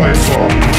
Shut